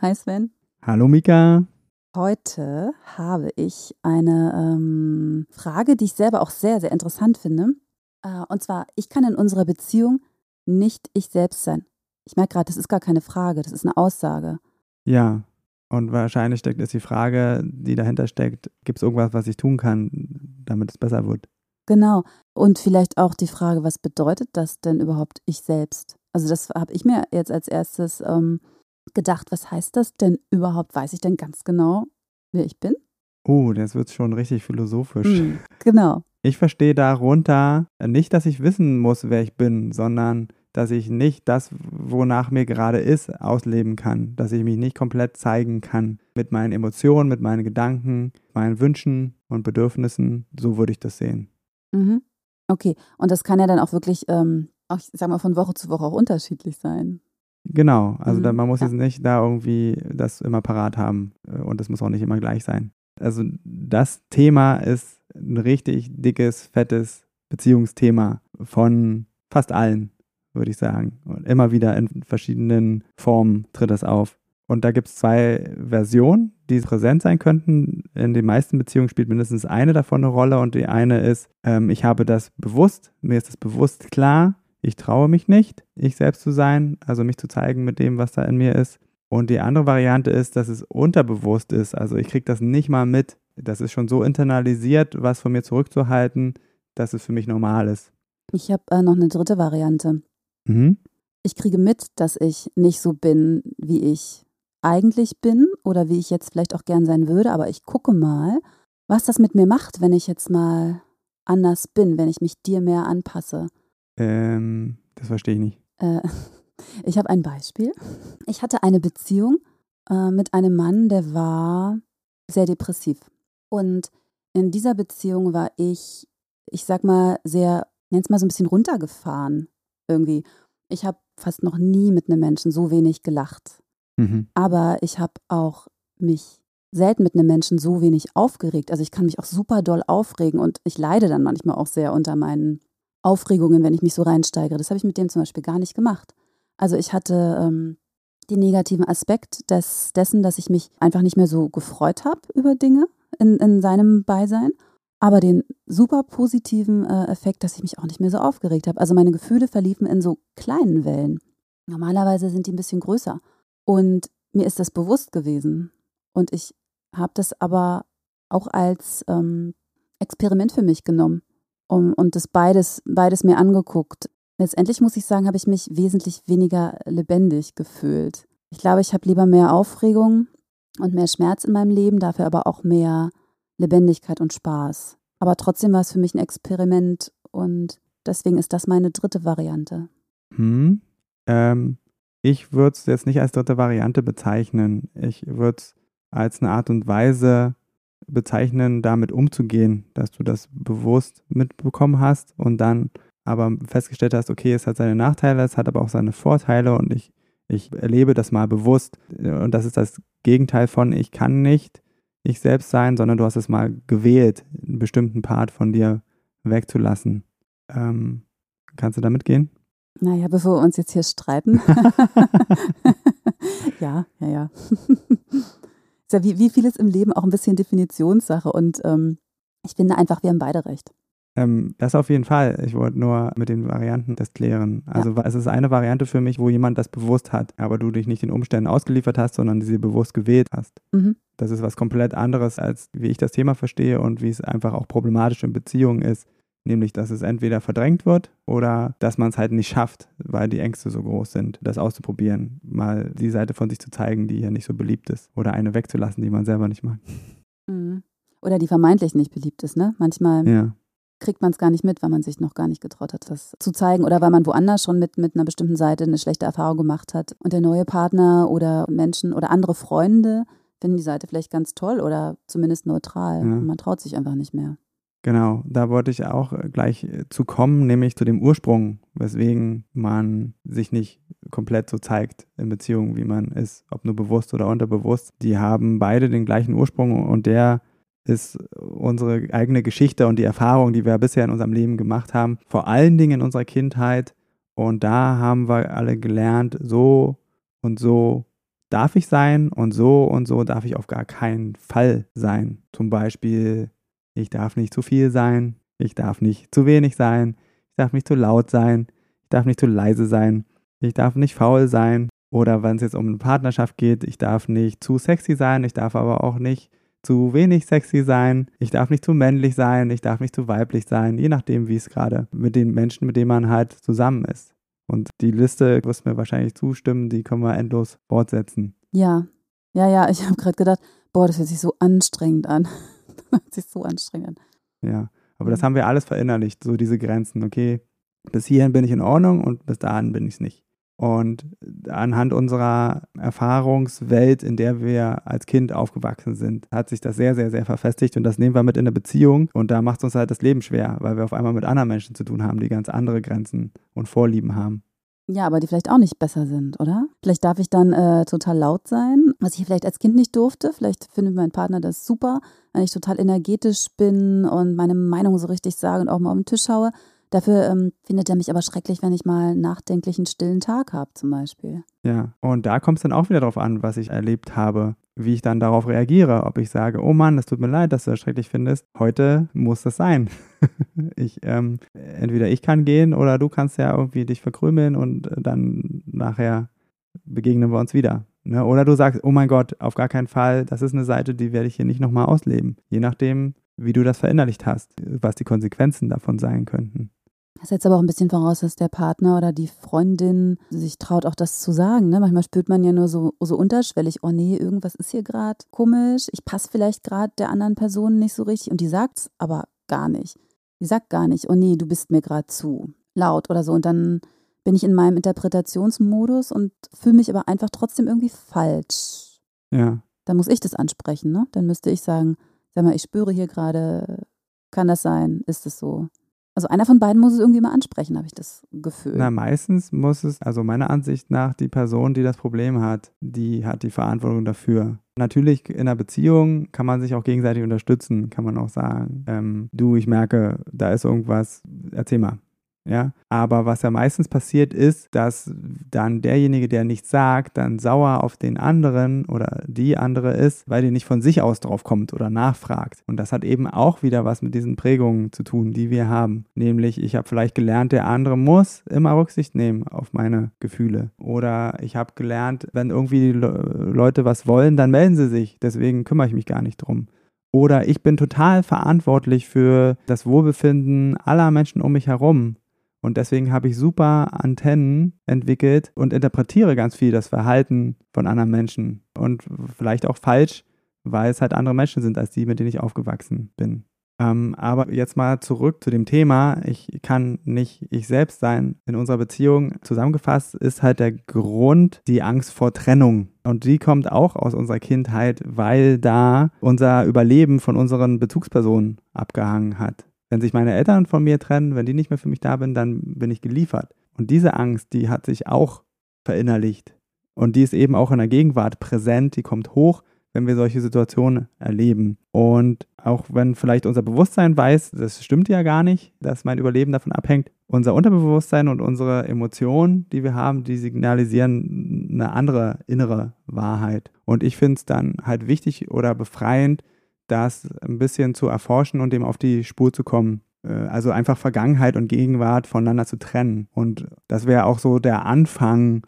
Hi Sven. Hallo Mika. Heute habe ich eine ähm, Frage, die ich selber auch sehr, sehr interessant finde. Äh, und zwar, ich kann in unserer Beziehung nicht ich selbst sein. Ich merke gerade, das ist gar keine Frage, das ist eine Aussage. Ja, und wahrscheinlich steckt es die Frage, die dahinter steckt, gibt es irgendwas, was ich tun kann, damit es besser wird? Genau. Und vielleicht auch die Frage, was bedeutet das denn überhaupt ich selbst? Also das habe ich mir jetzt als erstes ähm, gedacht, was heißt das denn überhaupt? Weiß ich denn ganz genau, wer ich bin? Oh, das wird schon richtig philosophisch. Mhm, genau. Ich verstehe darunter nicht, dass ich wissen muss, wer ich bin, sondern dass ich nicht das, wonach mir gerade ist, ausleben kann. Dass ich mich nicht komplett zeigen kann mit meinen Emotionen, mit meinen Gedanken, meinen Wünschen und Bedürfnissen. So würde ich das sehen. Mhm. Okay, und das kann ja dann auch wirklich, ähm, auch, ich sag mal, von Woche zu Woche auch unterschiedlich sein. Genau, also Mhm, da, man muss ja. jetzt nicht da irgendwie das immer parat haben äh, und das muss auch nicht immer gleich sein. Also das Thema ist ein richtig dickes, fettes Beziehungsthema von fast allen, würde ich sagen. Und immer wieder in verschiedenen Formen tritt das auf. Und da gibt es zwei Versionen, die präsent sein könnten. In den meisten Beziehungen spielt mindestens eine davon eine Rolle und die eine ist, ähm, ich habe das bewusst, mir ist das bewusst klar, ich traue mich nicht, ich selbst zu sein, also mich zu zeigen mit dem, was da in mir ist. Und die andere Variante ist, dass es unterbewusst ist, also ich kriege das nicht mal mit. Das ist schon so internalisiert, was von mir zurückzuhalten, dass es für mich normal ist. Ich habe äh, noch eine dritte Variante. Mhm. Ich kriege mit, dass ich nicht so bin, wie ich eigentlich bin oder wie ich jetzt vielleicht auch gern sein würde, aber ich gucke mal, was das mit mir macht, wenn ich jetzt mal anders bin, wenn ich mich dir mehr anpasse. Ähm, das verstehe ich nicht. Äh, ich habe ein Beispiel. Ich hatte eine Beziehung äh, mit einem Mann, der war sehr depressiv. Und in dieser Beziehung war ich, ich sag mal, sehr, nenn's mal so ein bisschen runtergefahren irgendwie. Ich habe fast noch nie mit einem Menschen so wenig gelacht. Mhm. Aber ich habe auch mich selten mit einem Menschen so wenig aufgeregt. Also ich kann mich auch super doll aufregen und ich leide dann manchmal auch sehr unter meinen Aufregungen, wenn ich mich so reinsteigere. Das habe ich mit dem zum Beispiel gar nicht gemacht. Also ich hatte ähm, den negativen Aspekt des, dessen, dass ich mich einfach nicht mehr so gefreut habe über Dinge in, in seinem Beisein. Aber den super positiven äh, Effekt, dass ich mich auch nicht mehr so aufgeregt habe. Also meine Gefühle verliefen in so kleinen Wellen. Normalerweise sind die ein bisschen größer. Und mir ist das bewusst gewesen. Und ich habe das aber auch als ähm, Experiment für mich genommen um, und das beides, beides mir angeguckt. Letztendlich muss ich sagen, habe ich mich wesentlich weniger lebendig gefühlt. Ich glaube, ich habe lieber mehr Aufregung und mehr Schmerz in meinem Leben, dafür aber auch mehr Lebendigkeit und Spaß. Aber trotzdem war es für mich ein Experiment und deswegen ist das meine dritte Variante. Hm. Ähm, ich würde es jetzt nicht als dritte Variante bezeichnen. Ich würde es als eine Art und Weise bezeichnen, damit umzugehen, dass du das bewusst mitbekommen hast und dann aber festgestellt hast, okay, es hat seine Nachteile, es hat aber auch seine Vorteile und ich, ich erlebe das mal bewusst. Und das ist das Gegenteil von ich kann nicht ich selbst sein, sondern du hast es mal gewählt, einen bestimmten Part von dir wegzulassen. Ähm, kannst du damit gehen? Naja, bevor wir uns jetzt hier streiten. ja, ja, ja. ist ja wie, wie vieles im Leben auch ein bisschen Definitionssache und ähm, ich finde einfach, wir haben beide recht. Ähm, das auf jeden Fall. Ich wollte nur mit den Varianten das klären. Also es ist eine Variante für mich, wo jemand das bewusst hat, aber du dich nicht den Umständen ausgeliefert hast, sondern sie bewusst gewählt hast. Mhm. Das ist was komplett anderes, als wie ich das Thema verstehe und wie es einfach auch problematisch in Beziehungen ist. Nämlich, dass es entweder verdrängt wird oder dass man es halt nicht schafft, weil die Ängste so groß sind, das auszuprobieren. Mal die Seite von sich zu zeigen, die ja nicht so beliebt ist. Oder eine wegzulassen, die man selber nicht mag. Mhm. Oder die vermeintlich nicht beliebt ist, ne? Manchmal Ja. kriegt man es gar nicht mit, weil man sich noch gar nicht getraut hat, das zu zeigen oder weil man woanders schon mit, mit einer bestimmten Seite eine schlechte Erfahrung gemacht hat. Und der neue Partner oder Menschen oder andere Freunde finden die Seite vielleicht ganz toll oder zumindest neutral. Ja. Man traut sich einfach nicht mehr. Genau, da wollte ich auch gleich zu kommen, nämlich zu dem Ursprung, weswegen man sich nicht komplett so zeigt in Beziehungen, wie man ist, ob nur bewusst oder unterbewusst. Die haben beide den gleichen Ursprung und der ist unsere eigene Geschichte und die Erfahrung, die wir bisher in unserem Leben gemacht haben, vor allen Dingen in unserer Kindheit. Und da haben wir alle gelernt, so und so darf ich sein und so und so darf ich auf gar keinen Fall sein. Zum Beispiel, ich darf nicht zu viel sein, ich darf nicht zu wenig sein, ich darf nicht zu laut sein, ich darf nicht zu leise sein, ich darf nicht faul sein. Oder wenn es jetzt um eine Partnerschaft geht, ich darf nicht zu sexy sein, ich darf aber auch nicht zu wenig sexy sein, ich darf nicht zu männlich sein, ich darf nicht zu weiblich sein, je nachdem, wie es gerade mit den Menschen, mit denen man halt zusammen ist. Und die Liste, wirst mir wahrscheinlich zustimmen, die können wir endlos fortsetzen. Ja, ja, ja, ich habe gerade gedacht, boah, das hört sich so anstrengend an. das hört sich so anstrengend an. Ja, aber das mhm. haben wir alles verinnerlicht, so diese Grenzen. Okay, bis hierhin bin ich in Ordnung und bis dahin bin ich es nicht. Und anhand unserer Erfahrungswelt, in der wir als Kind aufgewachsen sind, hat sich das sehr, sehr, sehr verfestigt und das nehmen wir mit in eine Beziehung und da macht es uns halt das Leben schwer, weil wir auf einmal mit anderen Menschen zu tun haben, die ganz andere Grenzen und Vorlieben haben. Ja, aber die vielleicht auch nicht besser sind, oder? Vielleicht darf ich dann äh, total laut sein, was ich vielleicht als Kind nicht durfte. Vielleicht findet mein Partner das super, wenn ich total energetisch bin und meine Meinung so richtig sage und auch mal auf den Tisch haue. Dafür ähm, findet er mich aber schrecklich, wenn ich mal nachdenklichen stillen Tag habe, zum Beispiel. Ja, und da kommt es dann auch wieder darauf an, was ich erlebt habe, wie ich dann darauf reagiere. Ob ich sage, oh Mann, das tut mir leid, dass du das schrecklich findest. Heute muss das sein. ich, ähm, entweder ich kann gehen oder du kannst ja irgendwie dich verkrümeln und dann nachher begegnen wir uns wieder. Ne? Oder du sagst, oh mein Gott, auf gar keinen Fall, das ist eine Seite, die werde ich hier nicht nochmal ausleben. Je nachdem, wie du das verinnerlicht hast, was die Konsequenzen davon sein könnten. Das setzt aber auch ein bisschen voraus, dass der Partner oder die Freundin sich traut, auch das zu sagen. Ne? Manchmal spürt man ja nur so, so unterschwellig, oh nee, irgendwas ist hier gerade komisch. Ich passe vielleicht gerade der anderen Person nicht so richtig. Und die sagt es aber gar nicht. Die sagt gar nicht, oh nee, du bist mir gerade zu laut oder so. Und dann bin ich in meinem Interpretationsmodus und fühle mich aber einfach trotzdem irgendwie falsch. Ja. Dann muss ich das ansprechen, ne? Dann müsste ich sagen, sag mal, ich spüre hier gerade, kann das sein? Ist es so? Also einer von beiden muss es irgendwie mal ansprechen, habe ich das Gefühl. Na, meistens muss es, also meiner Ansicht nach, die Person, die das Problem hat, die hat die Verantwortung dafür. Natürlich in einer Beziehung kann man sich auch gegenseitig unterstützen, kann man auch sagen, ähm, du, ich merke, da ist irgendwas, erzähl mal. Ja, aber was ja meistens passiert ist, dass dann derjenige, der nichts sagt, dann sauer auf den anderen oder die andere ist, weil die nicht von sich aus drauf kommt oder nachfragt. Und das hat eben auch wieder was mit diesen Prägungen zu tun, die wir haben. Nämlich, ich habe vielleicht gelernt, der andere muss immer Rücksicht nehmen auf meine Gefühle. Oder ich habe gelernt, wenn irgendwie die Leute was wollen, dann melden sie sich. Deswegen kümmere ich mich gar nicht drum. Oder ich bin total verantwortlich für das Wohlbefinden aller Menschen um mich herum. Und deswegen habe ich super Antennen entwickelt und interpretiere ganz viel das Verhalten von anderen Menschen. Und vielleicht auch falsch, weil es halt andere Menschen sind als die, mit denen ich aufgewachsen bin. Ähm, aber jetzt mal zurück zu dem Thema. Ich kann nicht ich selbst sein. In unserer Beziehung zusammengefasst ist halt der Grund die Angst vor Trennung. Und die kommt auch aus unserer Kindheit, weil da unser Überleben von unseren Bezugspersonen abgehangen hat. Wenn sich meine Eltern von mir trennen, wenn die nicht mehr für mich da bin, dann bin ich geliefert. Und diese Angst, die hat sich auch verinnerlicht. Und die ist eben auch in der Gegenwart präsent, die kommt hoch, wenn wir solche Situationen erleben. Und auch wenn vielleicht unser Bewusstsein weiß, das stimmt ja gar nicht, dass mein Überleben davon abhängt, unser Unterbewusstsein und unsere Emotionen, die wir haben, die signalisieren eine andere innere Wahrheit. Und ich finde es dann halt wichtig oder befreiend, das ein bisschen zu erforschen und dem auf die Spur zu kommen. Äh, also einfach Vergangenheit und Gegenwart voneinander zu trennen. Und das wäre auch so der Anfang,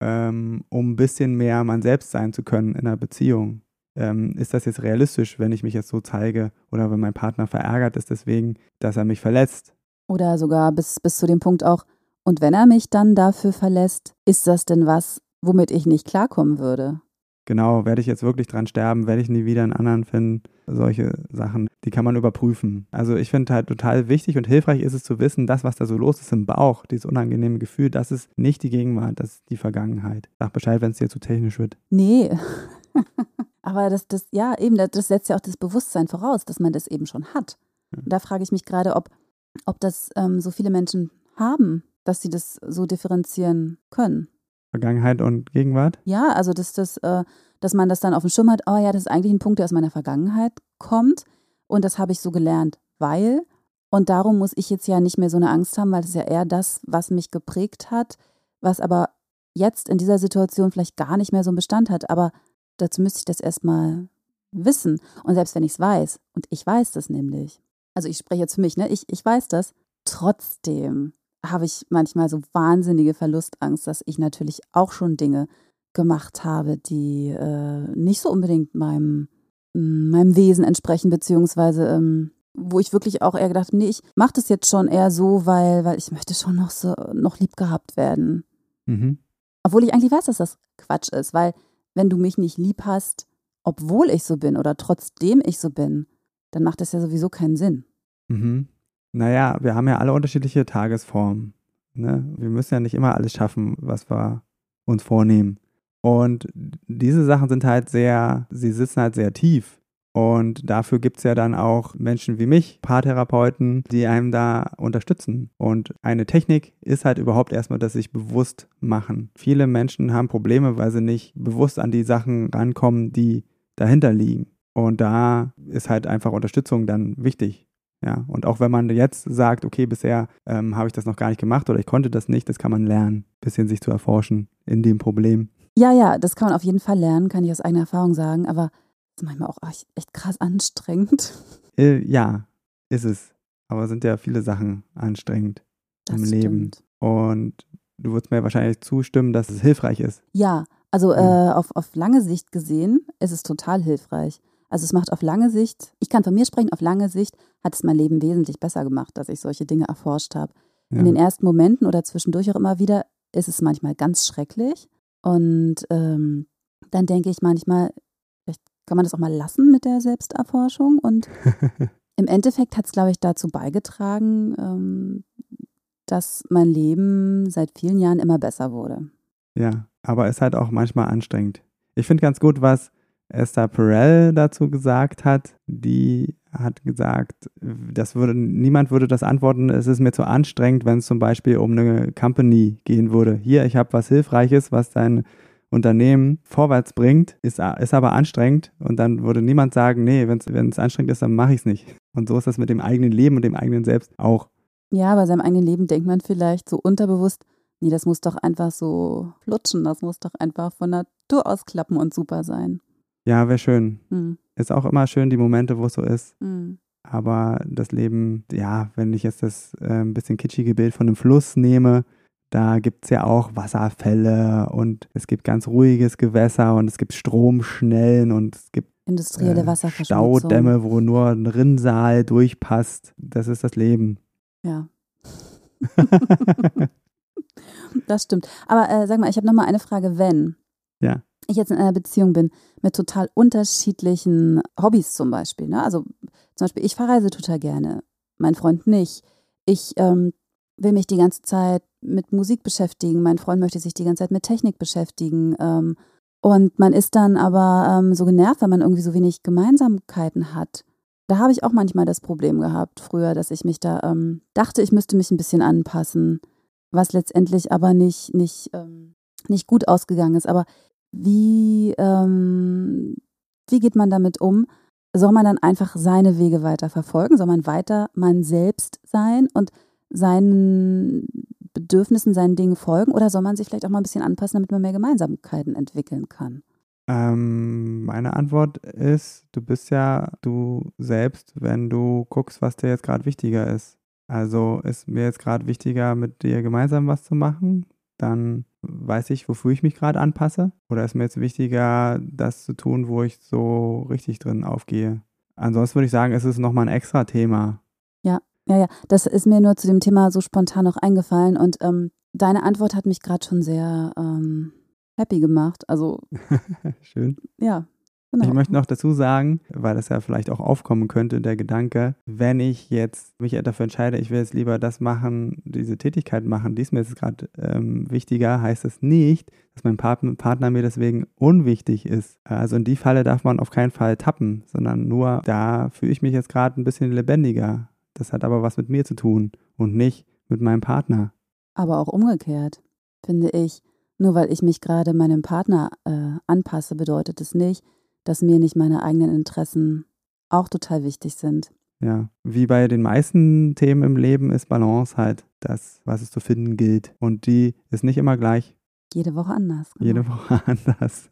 ähm, um ein bisschen mehr man selbst sein zu können in einer Beziehung. Ähm, ist das jetzt realistisch, wenn ich mich jetzt so zeige oder wenn mein Partner verärgert ist deswegen, dass er mich verletzt? Oder sogar bis, bis zu dem Punkt auch, und wenn er mich dann dafür verlässt, ist das denn was, womit ich nicht klarkommen würde? Genau, werde ich jetzt wirklich dran sterben, werde ich nie wieder einen anderen finden, solche Sachen, die kann man überprüfen. Also ich finde halt total wichtig und hilfreich ist es zu wissen, das, was da so los ist im Bauch, dieses unangenehme Gefühl, das ist nicht die Gegenwart, das ist die Vergangenheit. Sag Bescheid, wenn es dir zu technisch wird. Nee. Aber das, das, ja, eben, das setzt ja auch das Bewusstsein voraus, dass man das eben schon hat. Ja. Da frage ich mich gerade, ob, ob das ähm, so viele Menschen haben, dass sie das so differenzieren können. Vergangenheit und Gegenwart? Ja, also dass, das, äh, dass man das dann auf dem Schirm hat, oh ja, das ist eigentlich ein Punkt, der aus meiner Vergangenheit kommt und das habe ich so gelernt, weil und darum muss ich jetzt ja nicht mehr so eine Angst haben, weil das ja eher das, was mich geprägt hat, was aber jetzt in dieser Situation vielleicht gar nicht mehr so einen Bestand hat. Aber dazu müsste ich das erstmal wissen. Und selbst wenn ich es weiß, und ich weiß das nämlich, also ich spreche jetzt für mich, ne? Ich, ich weiß das, trotzdem habe ich manchmal so wahnsinnige Verlustangst, dass ich natürlich auch schon Dinge gemacht habe, die äh, nicht so unbedingt meinem, meinem Wesen entsprechen, beziehungsweise ähm, wo ich wirklich auch eher gedacht habe, nee, ich mache das jetzt schon eher so, weil, weil ich möchte schon noch so noch lieb gehabt werden. Mhm. Obwohl ich eigentlich weiß, dass das Quatsch ist, weil wenn du mich nicht lieb hast, obwohl ich so bin oder trotzdem ich so bin, dann macht das ja sowieso keinen Sinn. Mhm. Naja, wir haben ja alle unterschiedliche Tagesformen. Ne? Wir müssen ja nicht immer alles schaffen, was wir uns vornehmen. Und diese Sachen sind halt sehr, sie sitzen halt sehr tief. Und dafür gibt es ja dann auch Menschen wie mich, Paartherapeuten, die einem da unterstützen. Und eine Technik ist halt überhaupt erstmal das sich bewusst machen. Viele Menschen haben Probleme, weil sie nicht bewusst an die Sachen rankommen, die dahinter liegen. Und da ist halt einfach Unterstützung dann wichtig. Ja, und auch wenn man jetzt sagt, okay, bisher ähm, habe ich das noch gar nicht gemacht oder ich konnte das nicht, das kann man lernen, ein bisschen sich zu erforschen in dem Problem. Ja, ja, das kann man auf jeden Fall lernen, kann ich aus eigener Erfahrung sagen, aber das ist manchmal auch echt krass anstrengend. Äh, ja, ist es. Aber sind ja viele Sachen anstrengend das im stimmt. Leben. Und du würdest mir wahrscheinlich zustimmen, dass es hilfreich ist. Ja, also äh, auf, auf lange Sicht gesehen ist es total hilfreich. Also es macht auf lange Sicht, ich kann von mir sprechen, auf lange Sicht hat es mein Leben wesentlich besser gemacht, dass ich solche Dinge erforscht habe. Ja. In den ersten Momenten oder zwischendurch auch immer wieder ist es manchmal ganz schrecklich. Und ähm, dann denke ich manchmal, vielleicht kann man das auch mal lassen mit der Selbsterforschung. Und im Endeffekt hat es, glaube ich, dazu beigetragen, ähm, dass mein Leben seit vielen Jahren immer besser wurde. Ja, aber es ist halt auch manchmal anstrengend. Ich finde ganz gut, was Esther Perel dazu gesagt hat. Die hat gesagt, das würde, niemand würde das antworten, es ist mir zu anstrengend, wenn es zum Beispiel um eine Company gehen würde. Hier, ich habe was Hilfreiches, was dein Unternehmen vorwärts bringt, ist, ist aber anstrengend und dann würde niemand sagen, nee, wenn es anstrengend ist, dann mache ich es nicht. Und so ist das mit dem eigenen Leben und dem eigenen Selbst auch. Ja, bei seinem eigenen Leben denkt man vielleicht so unterbewusst, nee, das muss doch einfach so flutschen, das muss doch einfach von Natur aus klappen und super sein. Ja, wäre schön. Mhm. Ist auch immer schön, die Momente, wo es so ist. Mhm. Aber das Leben, ja, wenn ich jetzt das äh, ein bisschen kitschige Bild von einem Fluss nehme, da gibt es ja auch Wasserfälle und es gibt ganz ruhiges Gewässer und es gibt Stromschnellen und es gibt industrielle äh, Staudämme, wo nur ein Rinnsal durchpasst. Das ist das Leben. Ja. das stimmt. Aber äh, sag mal, ich habe noch mal eine Frage, wenn. Ja ich jetzt in einer Beziehung bin mit total unterschiedlichen Hobbys zum Beispiel. Ne? Also zum Beispiel, ich verreise total gerne, mein Freund nicht. Ich ähm, will mich die ganze Zeit mit Musik beschäftigen, mein Freund möchte sich die ganze Zeit mit Technik beschäftigen. Ähm, und man ist dann aber ähm, so genervt, weil man irgendwie so wenig Gemeinsamkeiten hat. Da habe ich auch manchmal das Problem gehabt früher, dass ich mich da ähm, dachte, ich müsste mich ein bisschen anpassen, was letztendlich aber nicht, nicht, ähm, nicht gut ausgegangen ist. Aber wie, ähm, wie geht man damit um? Soll man dann einfach seine Wege weiter verfolgen? Soll man weiter man selbst sein und seinen Bedürfnissen, seinen Dingen folgen? Oder soll man sich vielleicht auch mal ein bisschen anpassen, damit man mehr Gemeinsamkeiten entwickeln kann? Ähm, meine Antwort ist, du bist ja du selbst, wenn du guckst, was dir jetzt gerade wichtiger ist. Also ist mir jetzt gerade wichtiger, mit dir gemeinsam was zu machen, dann weiß ich, wofür ich mich gerade anpasse? Oder ist mir jetzt wichtiger, das zu tun, wo ich so richtig drin aufgehe? Ansonsten würde ich sagen, es ist nochmal ein extra Thema. Ja, ja, ja. Das ist mir nur zu dem Thema so spontan noch eingefallen und ähm, deine Antwort hat mich gerade schon sehr ähm, happy gemacht. Also. Schön. Ja. Genau. Ich möchte noch dazu sagen, weil das ja vielleicht auch aufkommen könnte, der Gedanke, wenn ich jetzt mich dafür entscheide, ich will jetzt lieber das machen, diese Tätigkeit machen, die ist mir jetzt gerade ähm, wichtiger, heißt das nicht, dass mein Partner mir deswegen unwichtig ist. Also in die Falle darf man auf keinen Fall tappen, sondern nur, da fühle ich mich jetzt gerade ein bisschen lebendiger. Das hat aber was mit mir zu tun und nicht mit meinem Partner. Aber auch umgekehrt, finde ich. Nur weil ich mich gerade meinem Partner äh, anpasse, bedeutet es nicht, dass mir nicht meine eigenen Interessen auch total wichtig sind. Ja, wie bei den meisten Themen im Leben ist Balance halt das, was es zu finden gilt. Und die ist nicht immer gleich. Jede Woche anders. Genau. Jede Woche anders.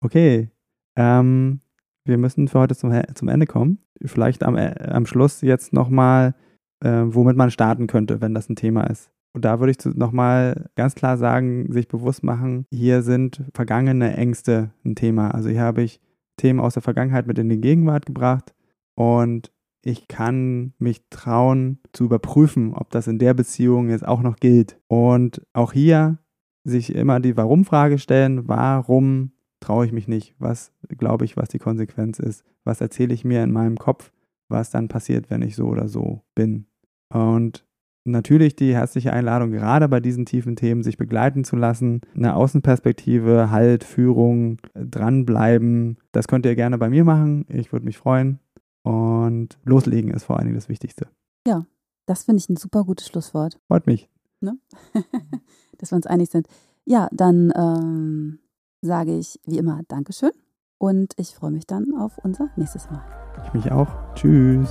okay. Ähm, wir müssen für heute zum, zum Ende kommen. Vielleicht am, äh, am Schluss jetzt nochmal, äh, womit man starten könnte, wenn das ein Thema ist. Und da würde ich nochmal ganz klar sagen, sich bewusst machen, hier sind vergangene Ängste ein Thema. Also hier habe ich Themen aus der Vergangenheit mit in die Gegenwart gebracht und ich kann mich trauen zu überprüfen, ob das in der Beziehung jetzt auch noch gilt. Und auch hier sich immer die Warum-Frage stellen, warum traue ich mich nicht? Was glaube ich, was die Konsequenz ist? Was erzähle ich mir in meinem Kopf, was dann passiert, wenn ich so oder so bin? Und natürlich die herzliche Einladung, gerade bei diesen tiefen Themen sich begleiten zu lassen. Eine Außenperspektive, Halt, Führung, dranbleiben. Das könnt ihr gerne bei mir machen. Ich würde mich freuen. Und loslegen ist vor allen Dingen das Wichtigste. Ja, das finde ich ein super gutes Schlusswort. Freut mich. Ne? Dass wir uns einig sind. Ja, dann ähm, sage ich wie immer Dankeschön und ich freue mich dann auf unser nächstes Mal. Ich mich auch. Tschüss.